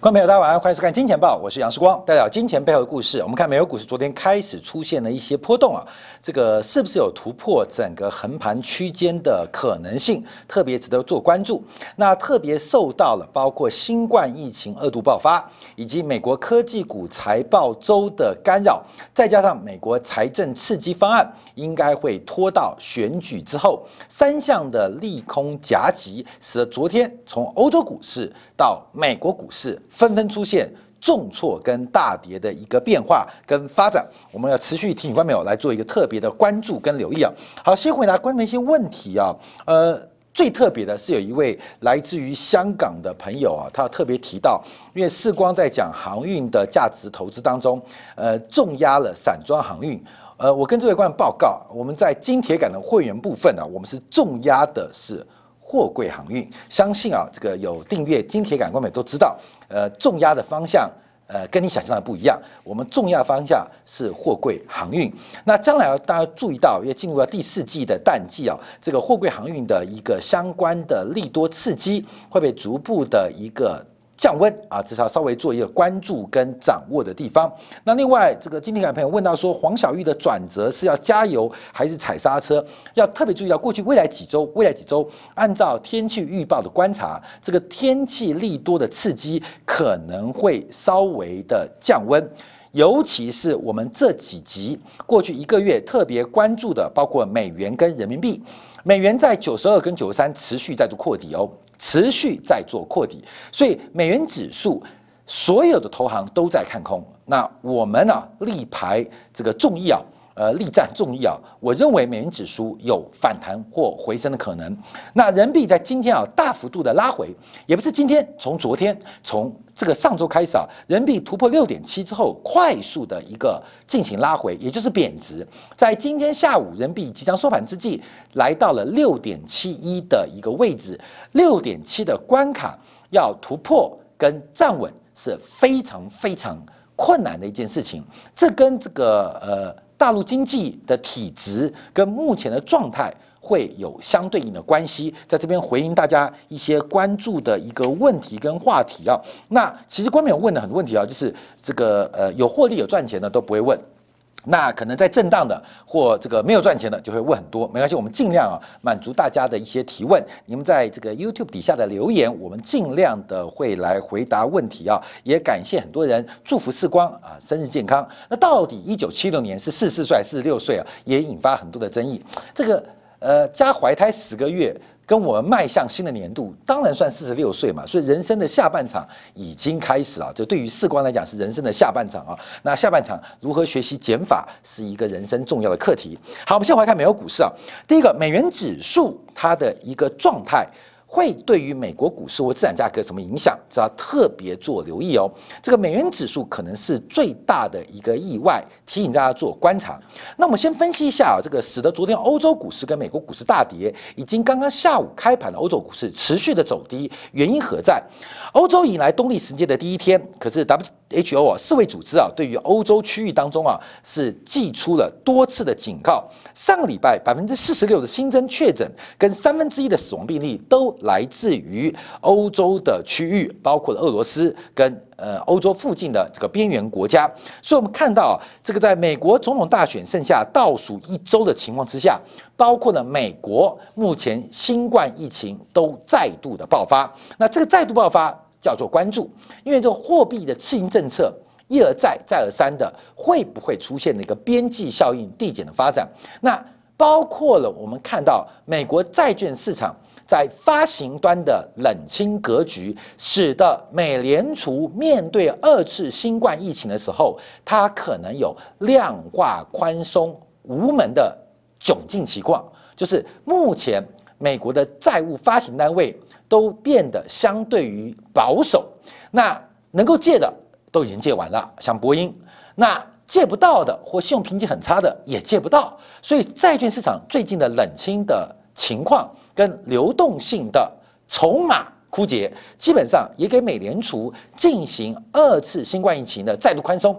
观众朋友，大家晚上欢迎收看《金钱报》，我是杨世光，带来金钱背后的故事。我们看美国股市昨天开始出现了一些波动啊，这个是不是有突破整个横盘区间的可能性？特别值得做关注。那特别受到了包括新冠疫情二度爆发，以及美国科技股财报周的干扰，再加上美国财政刺激方案应该会拖到选举之后，三项的利空夹击，使得昨天从欧洲股市到美国股市。纷纷出现重挫跟大跌的一个变化跟发展，我们要持续提醒观众朋友来做一个特别的关注跟留意啊。好，先回答观众一些问题啊。呃，最特别的是有一位来自于香港的朋友啊，他特别提到，因为世光在讲航运的价值投资当中，呃，重压了散装航运。呃，我跟这位观众报告，我们在金铁杆的会员部分呢，我们是重压的是。货柜航运，相信啊，这个有订阅金铁感官的都知道，呃，重压的方向，呃，跟你想象的不一样。我们重压方向是货柜航运。那将来大家注意到，要进入到第四季的淡季啊，这个货柜航运的一个相关的利多刺激，会被逐步的一个。降温啊，至少稍微做一个关注跟掌握的地方。那另外，这个今天有朋友问到说，黄小玉的转折是要加油还是踩刹车？要特别注意到，过去未来几周，未来几周，按照天气预报的观察，这个天气利多的刺激可能会稍微的降温，尤其是我们这几集过去一个月特别关注的，包括美元跟人民币。美元在九十二跟九十三持续在做扩底哦。持续在做扩底，所以美元指数所有的投行都在看空。那我们呢，力排这个众议啊，呃，力战众议啊。我认为美元指数有反弹或回升的可能。那人民币在今天啊，大幅度的拉回，也不是今天，从昨天，从这个上周开始啊，人民币突破六点七之后，快速的一个进行拉回，也就是贬值。在今天下午人民币即将收盘之际，来到了六点七一的一个位置，六点七的关卡要突破跟站稳是非常非常困难的一件事情。这跟这个呃大陆经济的体质跟目前的状态。会有相对应的关系，在这边回应大家一些关注的一个问题跟话题啊。那其实官媒有问的很多问题啊，就是这个呃有获利有赚钱的都不会问，那可能在震荡的或这个没有赚钱的就会问很多。没关系，我们尽量啊满足大家的一些提问。你们在这个 YouTube 底下的留言，我们尽量的会来回答问题啊。也感谢很多人祝福四光啊生日健康。那到底一九七六年是四十四岁还是四十六岁啊？也引发很多的争议。这个。呃，加怀胎十个月，跟我们迈向新的年度，当然算四十六岁嘛。所以人生的下半场已经开始了。这对于士官来讲是人生的下半场啊。那下半场如何学习减法，是一个人生重要的课题。好，我们先来看美国股市啊。第一个，美元指数它的一个状态。会对于美国股市或资产价格什么影响？只要特别做留意哦。这个美元指数可能是最大的一个意外，提醒大家做观察。那我们先分析一下啊，这个使得昨天欧洲股市跟美国股市大跌，已经刚刚下午开盘的欧洲股市持续的走低，原因何在？欧洲迎来东历时间的第一天，可是 W。H O 啊，世卫组织啊，对于欧洲区域当中啊，是寄出了多次的警告。上个礼拜，百分之四十六的新增确诊跟三分之一的死亡病例都来自于欧洲的区域，包括了俄罗斯跟呃欧洲附近的这个边缘国家。所以，我们看到这个在美国总统大选剩下倒数一周的情况之下，包括了美国目前新冠疫情都再度的爆发。那这个再度爆发。叫做关注，因为这个货币的刺激政策一而再、再而三的，会不会出现一个边际效应递减的发展？那包括了我们看到美国债券市场在发行端的冷清格局，使得美联储面对二次新冠疫情的时候，它可能有量化宽松无门的窘境情况，就是目前美国的债务发行单位。都变得相对于保守，那能够借的都已经借完了，像波音，那借不到的或信用评级很差的也借不到，所以债券市场最近的冷清的情况跟流动性的筹码枯竭，基本上也给美联储进行二次新冠疫情的再度宽松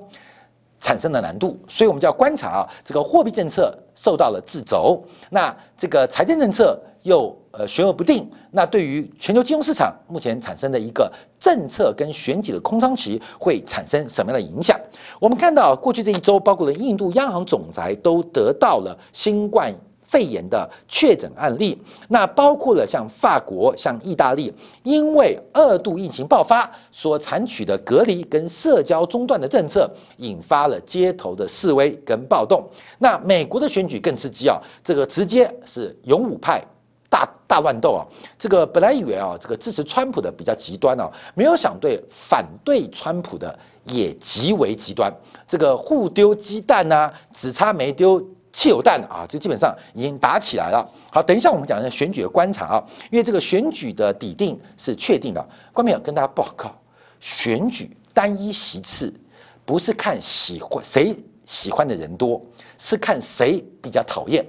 产生了难度，所以我们就要观察啊，这个货币政策受到了自轴，那这个财政政策。又呃悬而不定，那对于全球金融市场目前产生的一个政策跟选举的空窗期会产生什么样的影响？我们看到过去这一周，包括了印度央行总裁都得到了新冠。肺炎的确诊案例，那包括了像法国、像意大利，因为二度疫情爆发所采取的隔离跟社交中断的政策，引发了街头的示威跟暴动。那美国的选举更刺激啊，这个直接是勇武派大大乱斗啊。这个本来以为啊，这个支持川普的比较极端啊，没有想对反对川普的也极为极端。这个互丢鸡蛋呐，只差没丢。汽油弹啊，这基本上已经打起来了。好，等一下我们讲一下选举的观察啊，因为这个选举的底定是确定的。关面跟大家报告，选举单一席次不是看喜欢谁喜欢的人多，是看谁比较讨厌。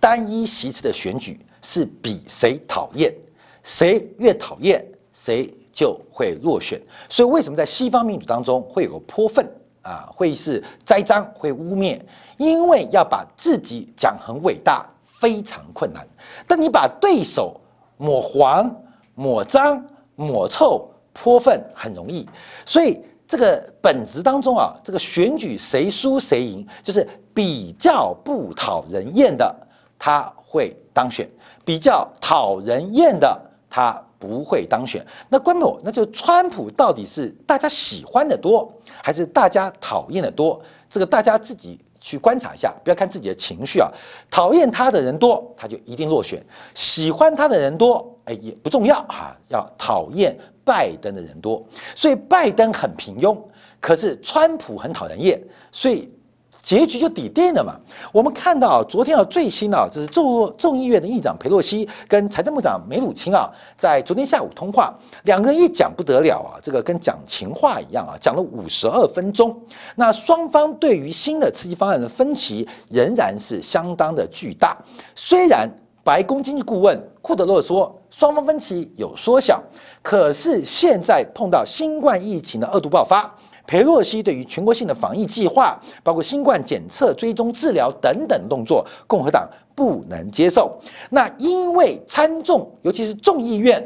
单一席次的选举是比谁讨厌，谁越讨厌谁就会落选。所以为什么在西方民主当中会有个泼粪？啊，会是栽赃，会污蔑，因为要把自己讲很伟大，非常困难。但你把对手抹黄、抹脏、抹臭、泼粪很容易。所以这个本质当中啊，这个选举谁输谁赢，就是比较不讨人厌的他会当选，比较讨人厌的他。不会当选，那关某，那就川普到底是大家喜欢的多，还是大家讨厌的多？这个大家自己去观察一下，不要看自己的情绪啊。讨厌他的人多，他就一定落选；喜欢他的人多，哎，也不重要啊。要讨厌拜登的人多，所以拜登很平庸，可是川普很讨人厌，所以。结局就底定了嘛？我们看到昨天啊，最新啊，这是众众议院的议长佩洛西跟财政部长梅鲁钦啊，在昨天下午通话，两个人一讲不得了啊，这个跟讲情话一样啊，讲了五十二分钟。那双方对于新的刺激方案的分歧仍然是相当的巨大。虽然白宫经济顾问库德洛说双方分歧有缩小，可是现在碰到新冠疫情的二度爆发。佩洛西对于全国性的防疫计划，包括新冠检测、追踪、治疗等等动作，共和党不能接受。那因为参众，尤其是众议院，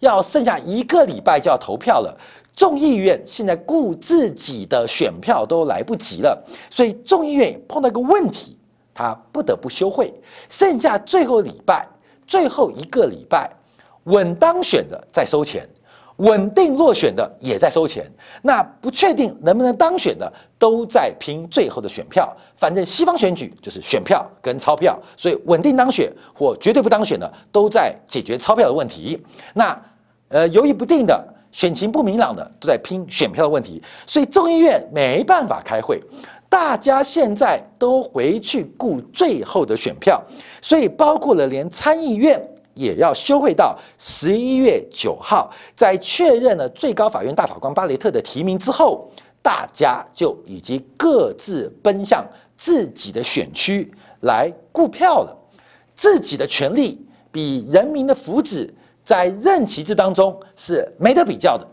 要剩下一个礼拜就要投票了，众议院现在顾自己的选票都来不及了，所以众议院碰到一个问题，他不得不休会，剩下最后礼拜，最后一个礼拜，稳当选的再收钱。稳定落选的也在收钱，那不确定能不能当选的都在拼最后的选票。反正西方选举就是选票跟钞票，所以稳定当选或绝对不当选的都在解决钞票的问题。那呃犹豫不定的、选情不明朗的都在拼选票的问题。所以众议院没办法开会，大家现在都回去顾最后的选票，所以包括了连参议院。也要休会到十一月九号，在确认了最高法院大法官巴雷特的提名之后，大家就已经各自奔向自己的选区来顾票了。自己的权利比人民的福祉，在任期制当中是没得比较的。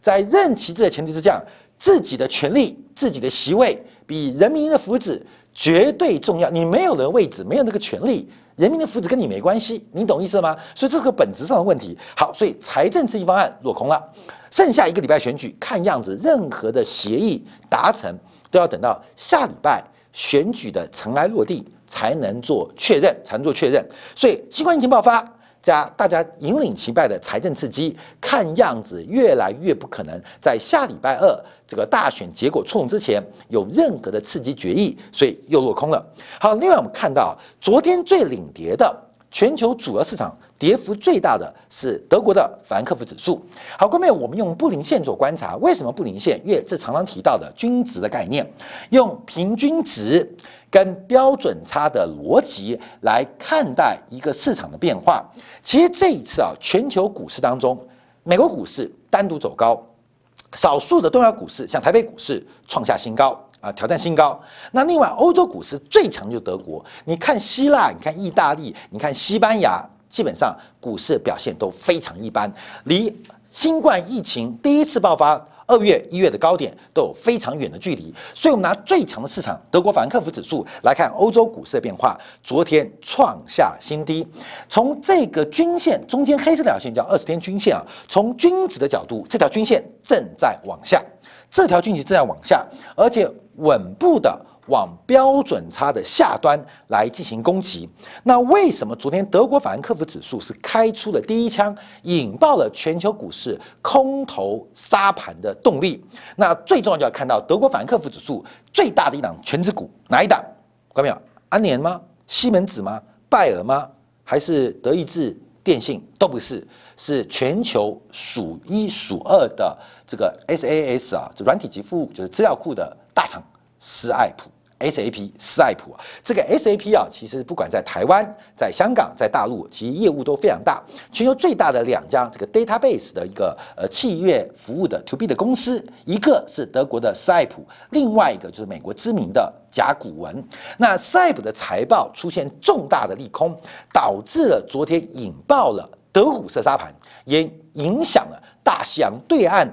在任期制的前提之下，自己的权利、自己的席位比人民的福祉绝对重要。你没有了位置，没有那个权利。人民的福祉跟你没关系，你懂意思吗？所以这是个本质上的问题。好，所以财政刺激方案落空了，剩下一个礼拜选举，看样子任何的协议达成都要等到下礼拜选举的尘埃落地才能做确认，才能做确认。所以新冠疫情爆发。加大家引领其败的财政刺激，看样子越来越不可能在下礼拜二这个大选结果出笼之前有任何的刺激决议，所以又落空了。好，另外我们看到昨天最领跌的全球主要市场跌幅最大的是德国的法兰克福指数。好，后面我们用布林线做观察，为什么布林线？因为这常常提到的均值的概念，用平均值。跟标准差的逻辑来看待一个市场的变化，其实这一次啊，全球股市当中，美国股市单独走高，少数的东亚股市像台北股市创下新高啊，挑战新高。那另外欧洲股市最强就德国，你看希腊，你看意大利，你看西班牙，基本上股市表现都非常一般，离新冠疫情第一次爆发二月、一月的高点都有非常远的距离，所以我们拿最强的市场德国法兰克福指数来看欧洲股市的变化，昨天创下新低。从这个均线中间黑色那条线叫二十天均线啊，从均值的角度，这条均线正在往下，这条均线正在往下，而且稳步的。往标准差的下端来进行攻击。那为什么昨天德国法兰克福指数是开出了第一枪，引爆了全球股市空头杀盘的动力？那最重要就要看到德国法兰克福指数最大的一档全指股哪一档？看到没有？安联吗？西门子吗？拜耳吗？还是德意志电信？都不是，是全球数一数二的这个 SAS 啊，这软体及服务就是资料库的大厂。斯爱普 SAP 斯爱普啊，这个 SAP 啊，其实不管在台湾、在香港、在大陆，其实业务都非常大。全球最大的两家这个 database 的一个呃企业服务的 to B 的公司，一个是德国的斯爱普，另外一个就是美国知名的甲骨文。那斯爱普的财报出现重大的利空，导致了昨天引爆了德股色沙盘，也影响了大西洋对岸。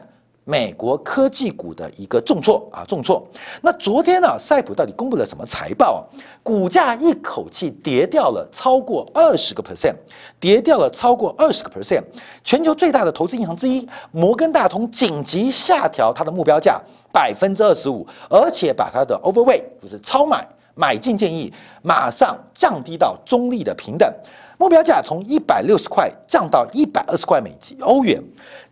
美国科技股的一个重挫啊，重挫。那昨天呢，赛普到底公布了什么财报啊？股价一口气跌掉了超过二十个 percent，跌掉了超过二十个 percent。全球最大的投资银行之一摩根大通紧急下调它的目标价百分之二十五，而且把它的 overweight 就是超买买进建议马上降低到中立的平等，目标价从一百六十块降到一百二十块美金欧元。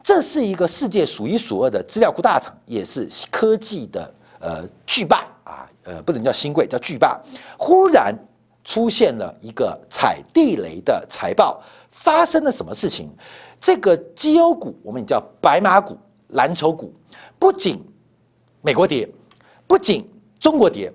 这是一个世界数一数二的资料库大厂，也是科技的呃巨霸啊，呃不能叫新贵，叫巨霸。忽然出现了一个踩地雷的财报，发生了什么事情？这个绩优股，我们也叫白马股、蓝筹股，不仅美国跌，不仅中国跌，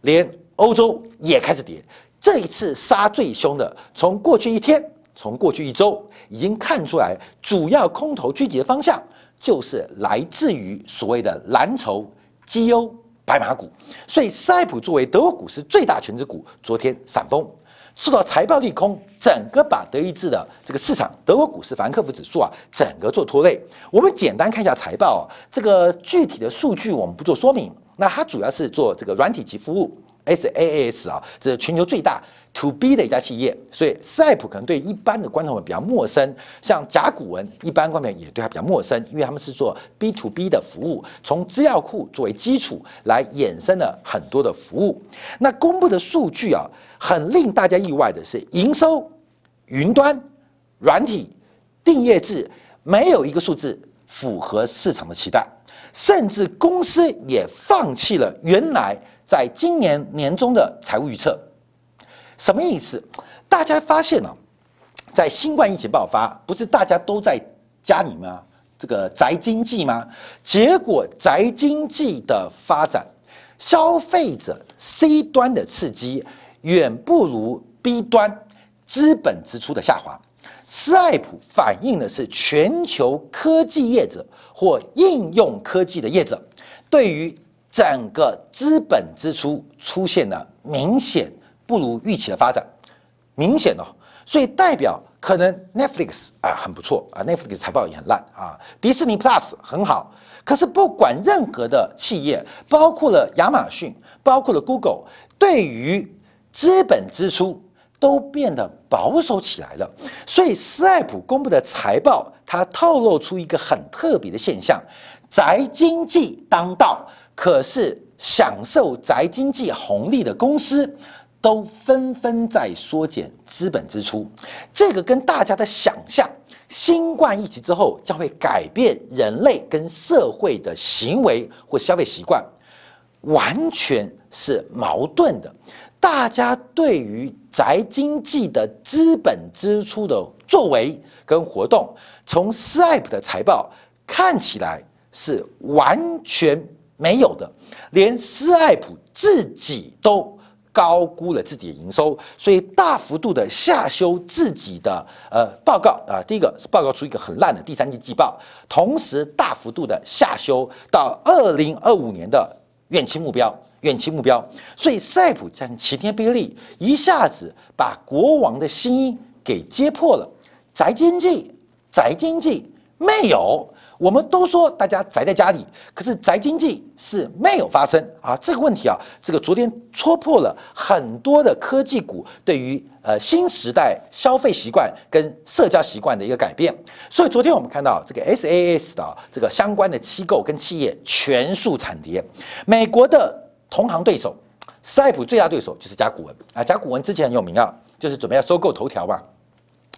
连欧洲也开始跌。这一次杀最凶的，从过去一天。从过去一周已经看出来，主要空头聚集的方向就是来自于所谓的蓝筹、绩优、白马股。所以，赛普作为德国股市最大全值股，昨天闪崩，受到财报利空，整个把德意志的这个市场，德国股市凡克福指数啊，整个做拖累。我们简单看一下财报啊，这个具体的数据我们不做说明。那它主要是做这个软体及服务。SaaS 啊，这是全球最大 To B 的一家企业，所以赛普可能对一般的观众们比较陌生，像甲骨文，一般观众也对它比较陌生，因为他们是做 B to B 的服务，从资料库作为基础来衍生了很多的服务。那公布的数据啊，很令大家意外的是，营收、云端、软体、订阅制，没有一个数字符合市场的期待，甚至公司也放弃了原来。在今年年中的财务预测，什么意思？大家发现呢，在新冠疫情爆发，不是大家都在家里吗？这个宅经济吗？结果宅经济的发展，消费者 C 端的刺激远不如 B 端资本支出的下滑。斯艾普反映的是全球科技业者或应用科技的业者对于。整个资本支出出现了明显不如预期的发展，明显哦，所以代表可能 Netflix 啊很不错。啊，Netflix 财报也很烂啊，迪士尼 Plus 很好，可是不管任何的企业，包括了亚马逊，包括了 Google，对于资本支出都变得保守起来了，所以斯艾普公布的财报，它透露出一个很特别的现象，宅经济当道。可是，享受宅经济红利的公司都纷纷在缩减资本支出。这个跟大家的想象，新冠疫情之后将会改变人类跟社会的行为或消费习惯，完全是矛盾的。大家对于宅经济的资本支出的作为跟活动，从 Stripe 的财报看起来是完全。没有的，连斯艾普自己都高估了自己的营收，所以大幅度的下修自己的呃报告啊。第一个是报告出一个很烂的第三季季报，同时大幅度的下修到二零二五年的远期目标，远期目标。所以赛普将晴天霹雳，一下子把国王的心给揭破了。宅经济，宅经济没有。我们都说大家宅在家里，可是宅经济是没有发生啊。这个问题啊，这个昨天戳破了很多的科技股对于呃新时代消费习惯跟社交习惯的一个改变。所以昨天我们看到这个 SAS 的这个相关的机构跟企业全数惨跌。美国的同行对手，赛普最大对手就是甲骨文啊。甲骨文之前很有名啊，就是准备要收购头条嘛。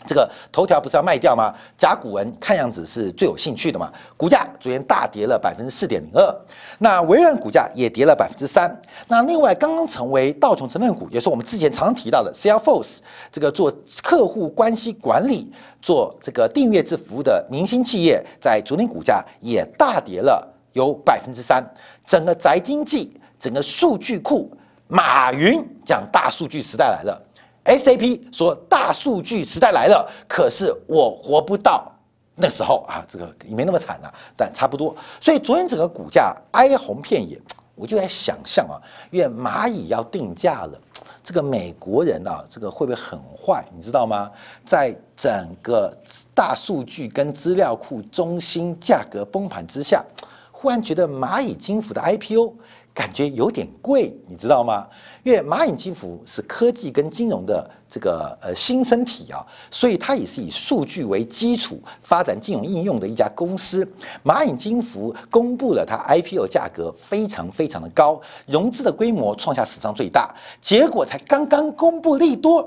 这个头条不是要卖掉吗？甲骨文看样子是最有兴趣的嘛。股价昨天大跌了百分之四点零二，那微软股价也跌了百分之三。那另外刚刚成为道琼成分股，也是我们之前常提到的 Salesforce 这个做客户关系管理、做这个订阅制服务的明星企业，在昨天股价也大跌了有百分之三。整个宅经济、整个数据库，马云讲大数据时代来了。SAP 说大数据时代来了，可是我活不到那时候啊，这个也没那么惨啊，但差不多。所以昨天整个股价哀鸿遍野，我就在想象啊，因为蚂蚁要定价了，这个美国人啊，这个会不会很坏？你知道吗？在整个大数据跟资料库中心价格崩盘之下，忽然觉得蚂蚁金服的 IPO。感觉有点贵，你知道吗？因为蚂蚁金服是科技跟金融的这个呃新生体啊，所以它也是以数据为基础发展金融应用的一家公司。蚂蚁金服公布了它 IPO 价格非常非常的高，融资的规模创下史上最大，结果才刚刚公布利多，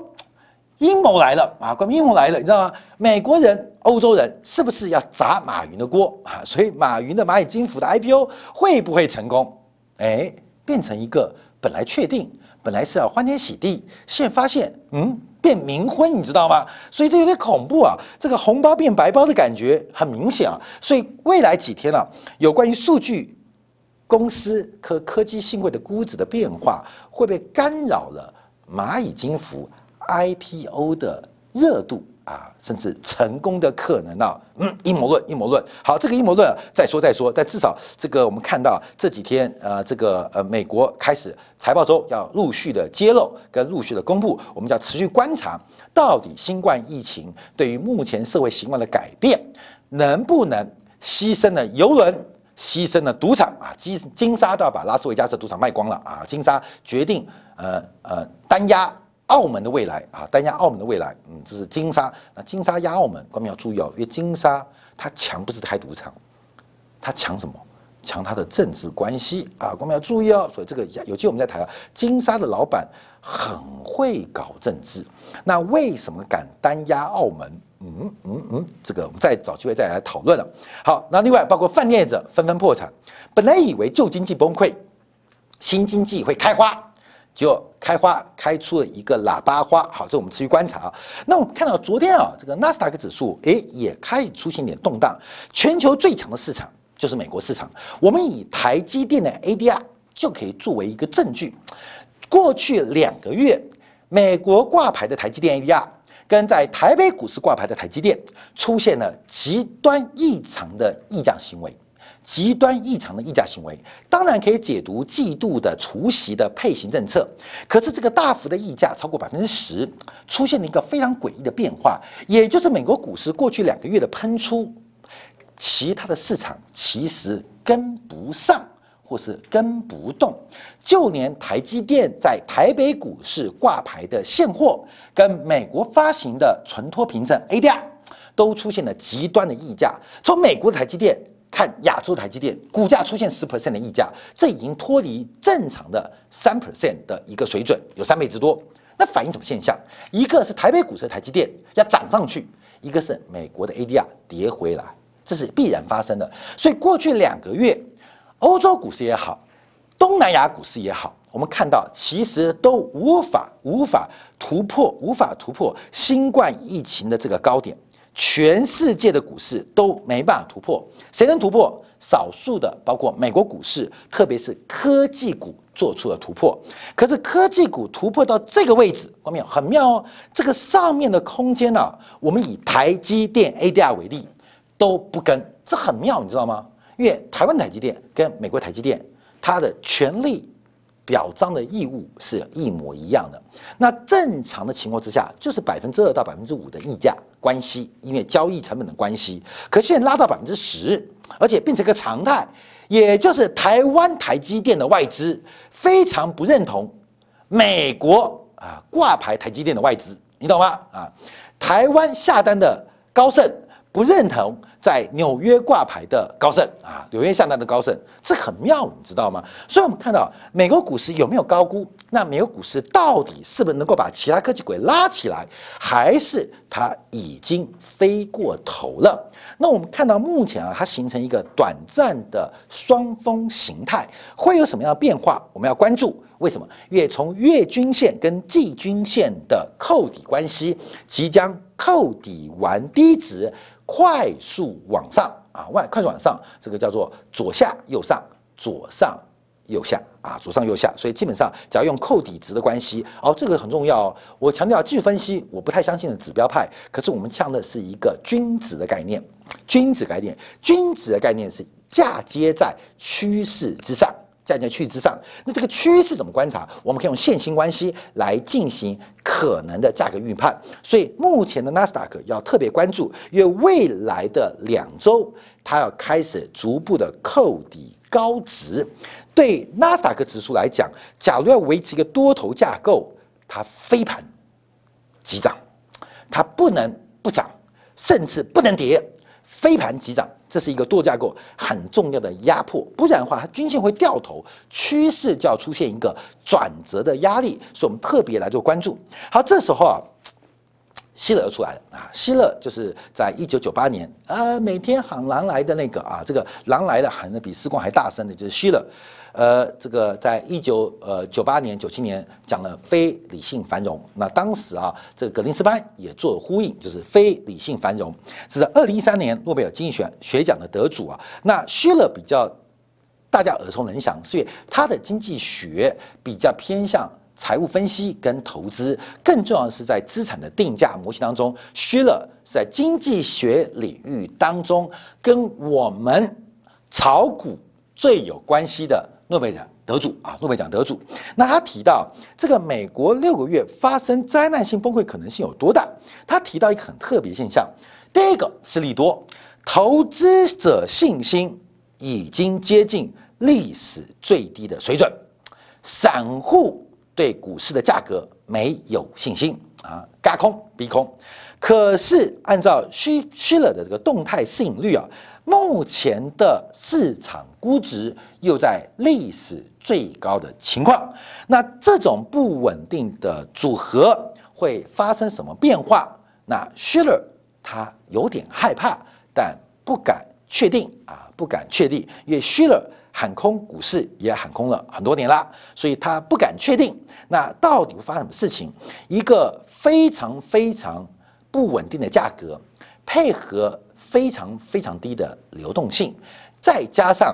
阴谋来了啊！关阴谋来了，你知道吗？美国人、欧洲人是不是要砸马云的锅啊？所以马云的蚂蚁金服的 IPO 会不会成功？哎，变成一个本来确定，本来是要欢天喜地，现发现，嗯，变冥婚，你知道吗？所以这有点恐怖啊！这个红包变白包的感觉很明显啊！所以未来几天啊，有关于数据公司和科技新贵的估值的变化，会被干扰了蚂蚁金服 IPO 的热度。啊，甚至成功的可能啊，嗯，阴谋论，阴谋论。好，这个阴谋论再说再说，但至少这个我们看到这几天，呃，这个呃，美国开始财报周要陆续的揭露跟陆续的公布，我们要持续观察，到底新冠疫情对于目前社会习惯的改变，能不能牺牲了游轮，牺牲了赌场啊，金金沙都要把拉斯维加斯赌场卖光了啊，金沙决定呃呃单押。澳门的未来啊，单压澳门的未来，嗯，这是金沙。那金沙压澳门，观众要注意哦，因为金沙它强不是开赌场，它强什么？强它的政治关系啊，观众要注意哦。所以这个有机会我们再谈啊。金沙的老板很会搞政治，那为什么敢单压澳门？嗯嗯嗯，这个我们再找机会再来讨论了。好，那另外包括饭店业者纷纷破产，本来以为旧经济崩溃，新经济会开花。就开花开出了一个喇叭花，好，这我们持续观察啊。那我们看到昨天啊，这个纳斯达克指数诶也开始出现点动荡。全球最强的市场就是美国市场，我们以台积电的 ADR 就可以作为一个证据。过去两个月，美国挂牌的台积电 ADR 跟在台北股市挂牌的台积电出现了极端异常的溢价行为。极端异常的溢价行为，当然可以解读季度的除息的配型政策。可是这个大幅的溢价超过百分之十，出现了一个非常诡异的变化，也就是美国股市过去两个月的喷出，其他的市场其实跟不上，或是跟不动。就连台积电在台北股市挂牌的现货，跟美国发行的存托凭证 ADR，都出现了极端的溢价。从美国的台积电。看亚洲台积电股价出现十 percent 的溢价，这已经脱离正常的三 percent 的一个水准，有三倍之多。那反映什么现象？一个是台北股市台积电要涨上去，一个是美国的 ADR 跌回来，这是必然发生的。所以过去两个月，欧洲股市也好，东南亚股市也好，我们看到其实都无法无法突破，无法突破新冠疫情的这个高点。全世界的股市都没办法突破，谁能突破？少数的，包括美国股市，特别是科技股做出了突破。可是科技股突破到这个位置，光明很妙哦。这个上面的空间呢，我们以台积电 ADR 为例，都不跟，这很妙，你知道吗？因为台湾台积电跟美国台积电，它的权利。表彰的义务是一模一样的。那正常的情况之下，就是百分之二到百分之五的溢价关系，因为交易成本的关系。可现在拉到百分之十，而且变成一个常态，也就是台湾台积电的外资非常不认同美国啊挂牌台积电的外资，你懂吗？啊，台湾下单的高盛不认同。在纽约挂牌的高盛啊，纽约下单的高盛，这很妙，你知道吗？所以，我们看到美国股市有没有高估？那美国股市到底是不是能够把其他科技股拉起来，还是它已经飞过头了？那我们看到目前啊，它形成一个短暂的双峰形态，会有什么样的变化？我们要关注。为什么？因为从月均线跟季均线的扣底关系即将扣底完低值。快速往上啊，外快速往上，这个叫做左下右上，左上右下啊，左上右下。所以基本上只要用扣底值的关系，哦，这个很重要。我强调技术分析，我不太相信的指标派，可是我们讲的是一个均值的概念，均值概念，均值的概念是嫁接在趋势之上。站在趋势之上，那这个趋势怎么观察？我们可以用线性关系来进行可能的价格预判。所以目前的纳斯达克要特别关注，因为未来的两周它要开始逐步的扣底高值。对纳斯达克指数来讲，假如要维持一个多头架构，它飞盘急涨，它不能不涨，甚至不能跌，飞盘急涨。这是一个多架构很重要的压迫，不然的话，它均线会掉头，趋势就要出现一个转折的压力，所以我们特别来做关注。好，这时候啊，希勒出来了啊，希勒就是在一九九八年，呃，每天喊狼来的那个啊，这个狼来的喊的比时光还大声的，就是希勒。呃，这个在一九呃九八年、九七年讲了非理性繁荣，那当时啊，这个格林斯潘也做了呼应，就是非理性繁荣。这是二零一三年诺贝尔经济学学奖的得主啊。那希勒比较大家耳熟能详，是因为他的经济学比较偏向财务分析跟投资，更重要的是在资产的定价模型当中，希勒是在经济学领域当中跟我们炒股最有关系的。诺贝尔奖得主啊，诺贝尔奖得主。那他提到这个美国六个月发生灾难性崩溃可能性有多大？他提到一个很特别现象，第一个是利多，投资者信心已经接近历史最低的水准，散户对股市的价格没有信心啊，嘎空逼空。可是按照希希勒的这个动态市盈率啊。目前的市场估值又在历史最高的情况，那这种不稳定的组合会发生什么变化？那 Schiller 他有点害怕，但不敢确定啊，不敢确定，因为 Schiller 喊空股市也喊空了很多年了，所以他不敢确定。那到底会发生什么事情？一个非常非常不稳定的价格配合。非常非常低的流动性，再加上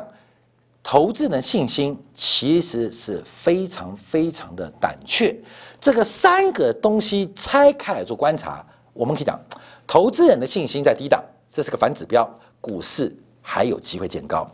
投资人信心其实是非常非常的胆怯，这个三个东西拆开来做观察，我们可以讲，投资人的信心在低档，这是个反指标，股市还有机会见高；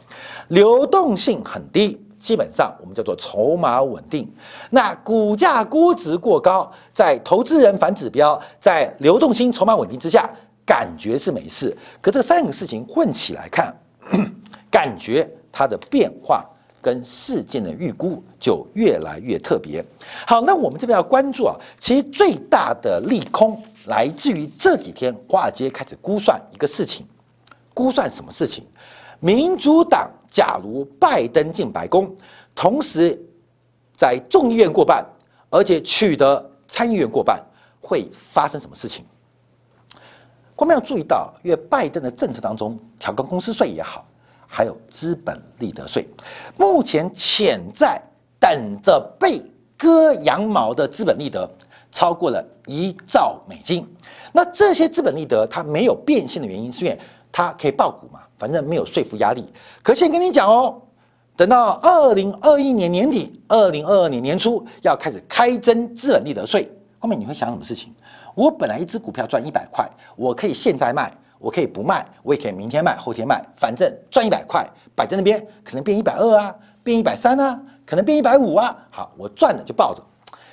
流动性很低，基本上我们叫做筹码稳定。那股价估值过高，在投资人反指标，在流动性筹码稳定之下。感觉是没事，可这三个事情混起来看，感觉它的变化跟事件的预估就越来越特别。好，那我们这边要关注啊，其实最大的利空来自于这几天华尔街开始估算一个事情，估算什么事情？民主党假如拜登进白宫，同时在众议院过半，而且取得参议院过半，会发生什么事情？我们要注意到，因为拜登的政策当中，调高公司税也好，还有资本利得税，目前潜在等着被割羊毛的资本利得超过了一兆美金。那这些资本利得它没有变现的原因，是因为它可以爆股嘛，反正没有税负压力。可先跟你讲哦，等到二零二一年年底、二零二二年年初要开始开征资本利得税，后面你会想什么事情？我本来一只股票赚一百块，我可以现在卖，我可以不卖，我也可以明天卖、后天卖，反正赚一百块摆在那边，可能变一百二啊，变一百三啊，可能变一百五啊。好，我赚了就抱着。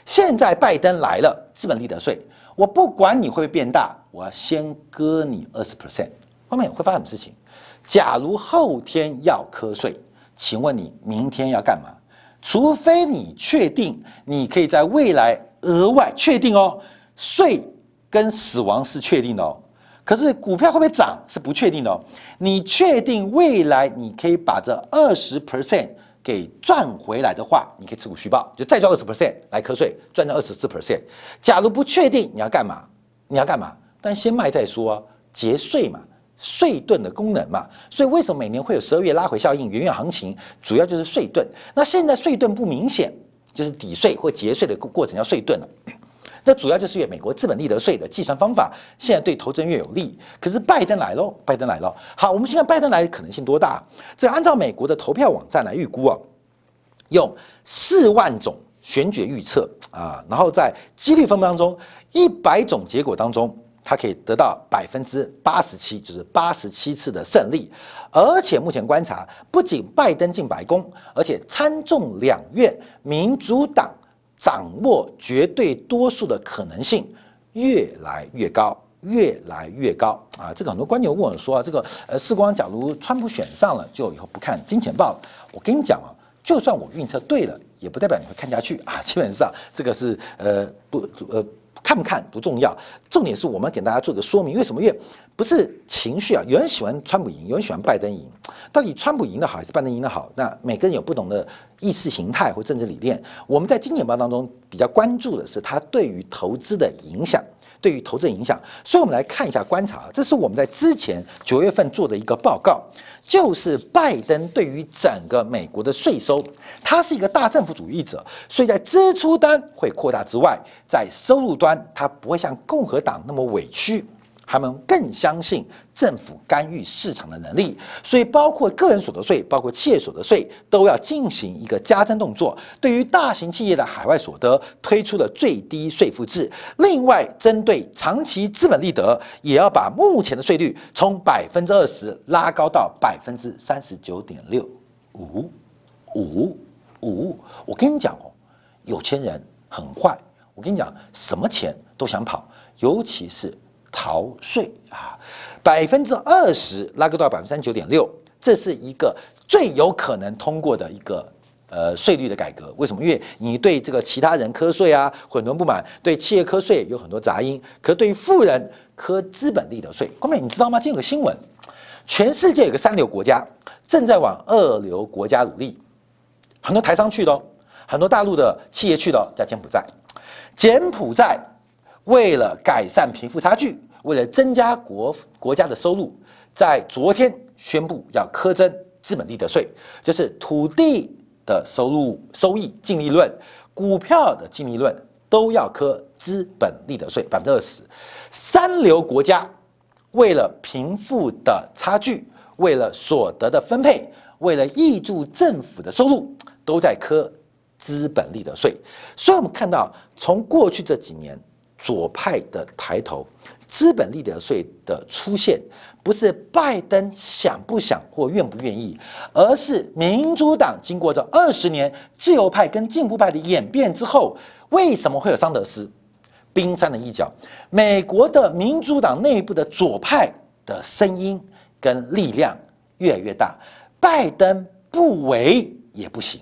现在拜登来了，资本利得税，我不管你会不会变大，我要先割你二十 percent。后面会发生什么事情？假如后天要瞌税，请问你明天要干嘛？除非你确定你可以在未来额外确定哦，税跟死亡是确定的哦。可是股票会不会涨是不确定的哦。你确定未来你可以把这二十 percent 给赚回来的话，你可以持股续报，就再赚二十 percent 来瞌税，赚到二十四 percent。假如不确定，你要干嘛？你要干嘛？但先卖再说啊，节税嘛，税盾的功能嘛。所以为什么每年会有十二月拉回效应、远远行情，主要就是税盾。那现在税盾不明显，就是抵税或节税的过过程叫税盾了。那主要就是因为美国资本利得税的计算方法现在对投资人越有利。可是拜登来喽，拜登来了。好，我们现在拜登来的可能性多大？这按照美国的投票网站来预估啊，用四万种选举预测啊，然后在几率分布当中，一百种结果当中，它可以得到百分之八十七，就是八十七次的胜利。而且目前观察，不仅拜登进白宫，而且参众两院民主党。掌握绝对多数的可能性越来越高，越来越高啊！这个很多观众问我说啊，这个呃，世光，假如川普选上了，就以后不看金钱豹了。我跟你讲啊，就算我预测对了，也不代表你会看下去啊。基本上这个是呃不呃。看不看不重要，重点是我们给大家做个说明。为什么？因为不是情绪啊，有人喜欢川普赢，有人喜欢拜登赢。到底川普赢的好还是拜登赢的好？那每个人有不同的意识形态或政治理念。我们在金钱报当中比较关注的是他对于投资的影响。对于投资影响，所以我们来看一下观察，这是我们在之前九月份做的一个报告，就是拜登对于整个美国的税收，他是一个大政府主义者，所以在支出端会扩大之外，在收入端他不会像共和党那么委屈。他们更相信政府干预市场的能力，所以包括个人所得税、包括企业所得税都要进行一个加征动作。对于大型企业的海外所得，推出了最低税负制。另外，针对长期资本利得，也要把目前的税率从百分之二十拉高到百分之三十九点六五五五。我跟你讲哦，有钱人很坏。我跟你讲，什么钱都想跑，尤其是。逃税啊，百分之二十拉高到百分之三十九点六，这是一个最有可能通过的一个呃税率的改革。为什么？因为你对这个其他人瞌税啊，很多不满；对企业瞌税有很多杂音。可对于富人磕资本利得税，光妹你知道吗？今天有个新闻，全世界有个三流国家正在往二流国家努力，很多台商去的哦，很多大陆的企业去的哦，叫柬埔寨。柬埔寨。为了改善贫富差距，为了增加国国家的收入，在昨天宣布要苛征资本利得税，就是土地的收入、收益、净利润、股票的净利润都要科资本利得税百分之二十。三流国家为了贫富的差距，为了所得的分配，为了挹注政府的收入，都在科资本利得税。所以，我们看到从过去这几年。左派的抬头，资本利得税的出现，不是拜登想不想或愿不愿意，而是民主党经过这二十年自由派跟进步派的演变之后，为什么会有桑德斯冰山的一角？美国的民主党内部的左派的声音跟力量越来越大，拜登不为也不行，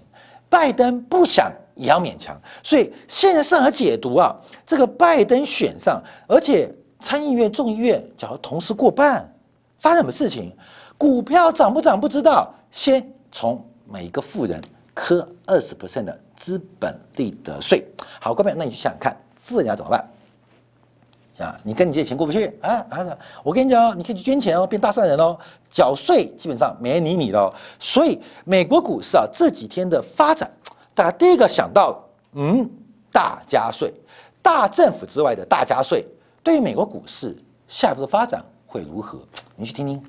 拜登不想。也要勉强，所以现在上合解读啊，这个拜登选上，而且参议院、众议院假如同时过半，发生什么事情？股票涨不涨不知道，先从每一个富人磕二十的资本利得税。好，各位，那你去想想看，富人要怎么办？啊，你跟你借钱过不去啊啊！我跟你讲，你可以去捐钱哦，变大善人哦，缴税基本上没人理你的哦。所以美国股市啊这几天的发展。大家第一个想到，嗯，大加税，大政府之外的大加税，对于美国股市下一步的发展会如何？你去听听，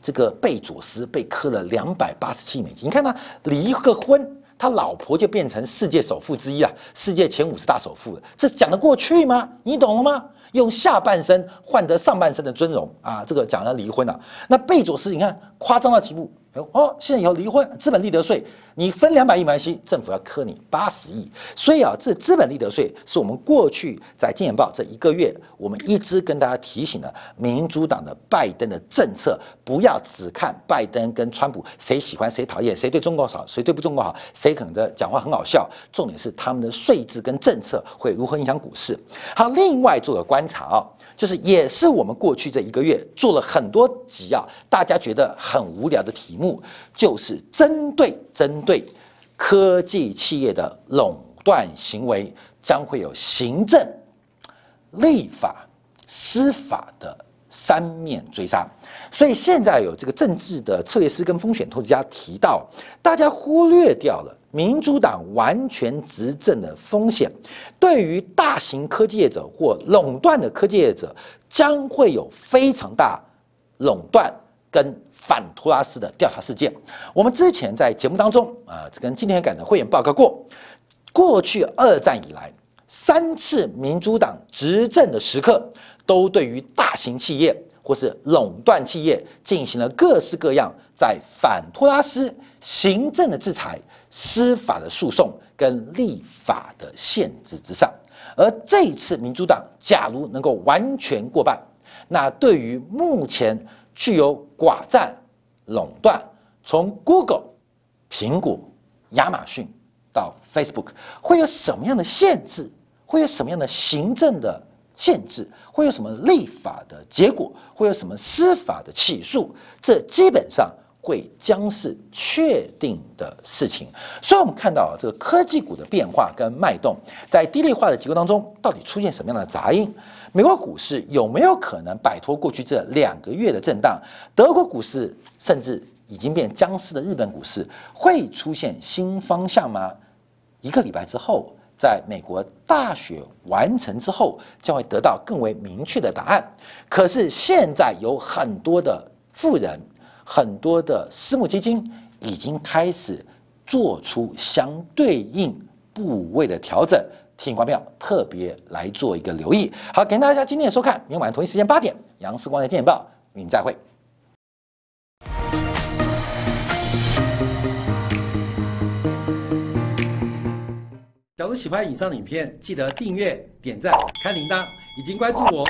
这个贝佐斯被磕了两百八十七美金，你看他离个婚，他老婆就变成世界首富之一啊，世界前五十大首富了，这讲得过去吗？你懂了吗？用下半身换得上半身的尊荣啊！这个讲了离婚了。那贝佐斯，你看夸张到极步？哦，现在以后离婚，资本利得税你分两百亿没关系，政府要磕你八十亿。所以啊，这资本利得税是我们过去在《金钱报》这一个月，我们一直跟大家提醒的，民主党的拜登的政策，不要只看拜登跟川普谁喜欢谁讨厌，谁对中国好，谁对不中国好，谁可能的讲话很好笑。重点是他们的税制跟政策会如何影响股市。好，另外做个观观察啊。就是也是我们过去这一个月做了很多集啊，大家觉得很无聊的题目，就是针对针对科技企业的垄断行为，将会有行政、立法、司法的三面追杀。所以现在有这个政治的策略师跟风险投资家提到，大家忽略掉了。民主党完全执政的风险，对于大型科技业者或垄断的科技业者，将会有非常大垄断跟反托拉斯的调查事件。我们之前在节目当中啊，跟今天感的会员报告过，过去二战以来三次民主党执政的时刻，都对于大型企业或是垄断企业进行了各式各样在反托拉斯行政的制裁。司法的诉讼跟立法的限制之上，而这一次民主党假如能够完全过半，那对于目前具有寡占垄断，从 Google、苹果、亚马逊到 Facebook，会有什么样的限制？会有什么样的行政的限制？会有什么立法的结果？会有什么司法的起诉？这基本上。会将是确定的事情，所以我们看到这个科技股的变化跟脉动，在低利化的结构当中，到底出现什么样的杂音？美国股市有没有可能摆脱过去这两个月的震荡？德国股市甚至已经变僵尸的日本股市会出现新方向吗？一个礼拜之后，在美国大选完成之后，将会得到更为明确的答案。可是现在有很多的富人。很多的私募基金已经开始做出相对应部位的调整，提醒观众特别来做一个留意。好，感谢大家今天的收看，明天晚上同一时间八点，杨思光的《见报》与您再会。假如喜欢以上影片，记得订阅、点赞、开铃铛，已经关注我。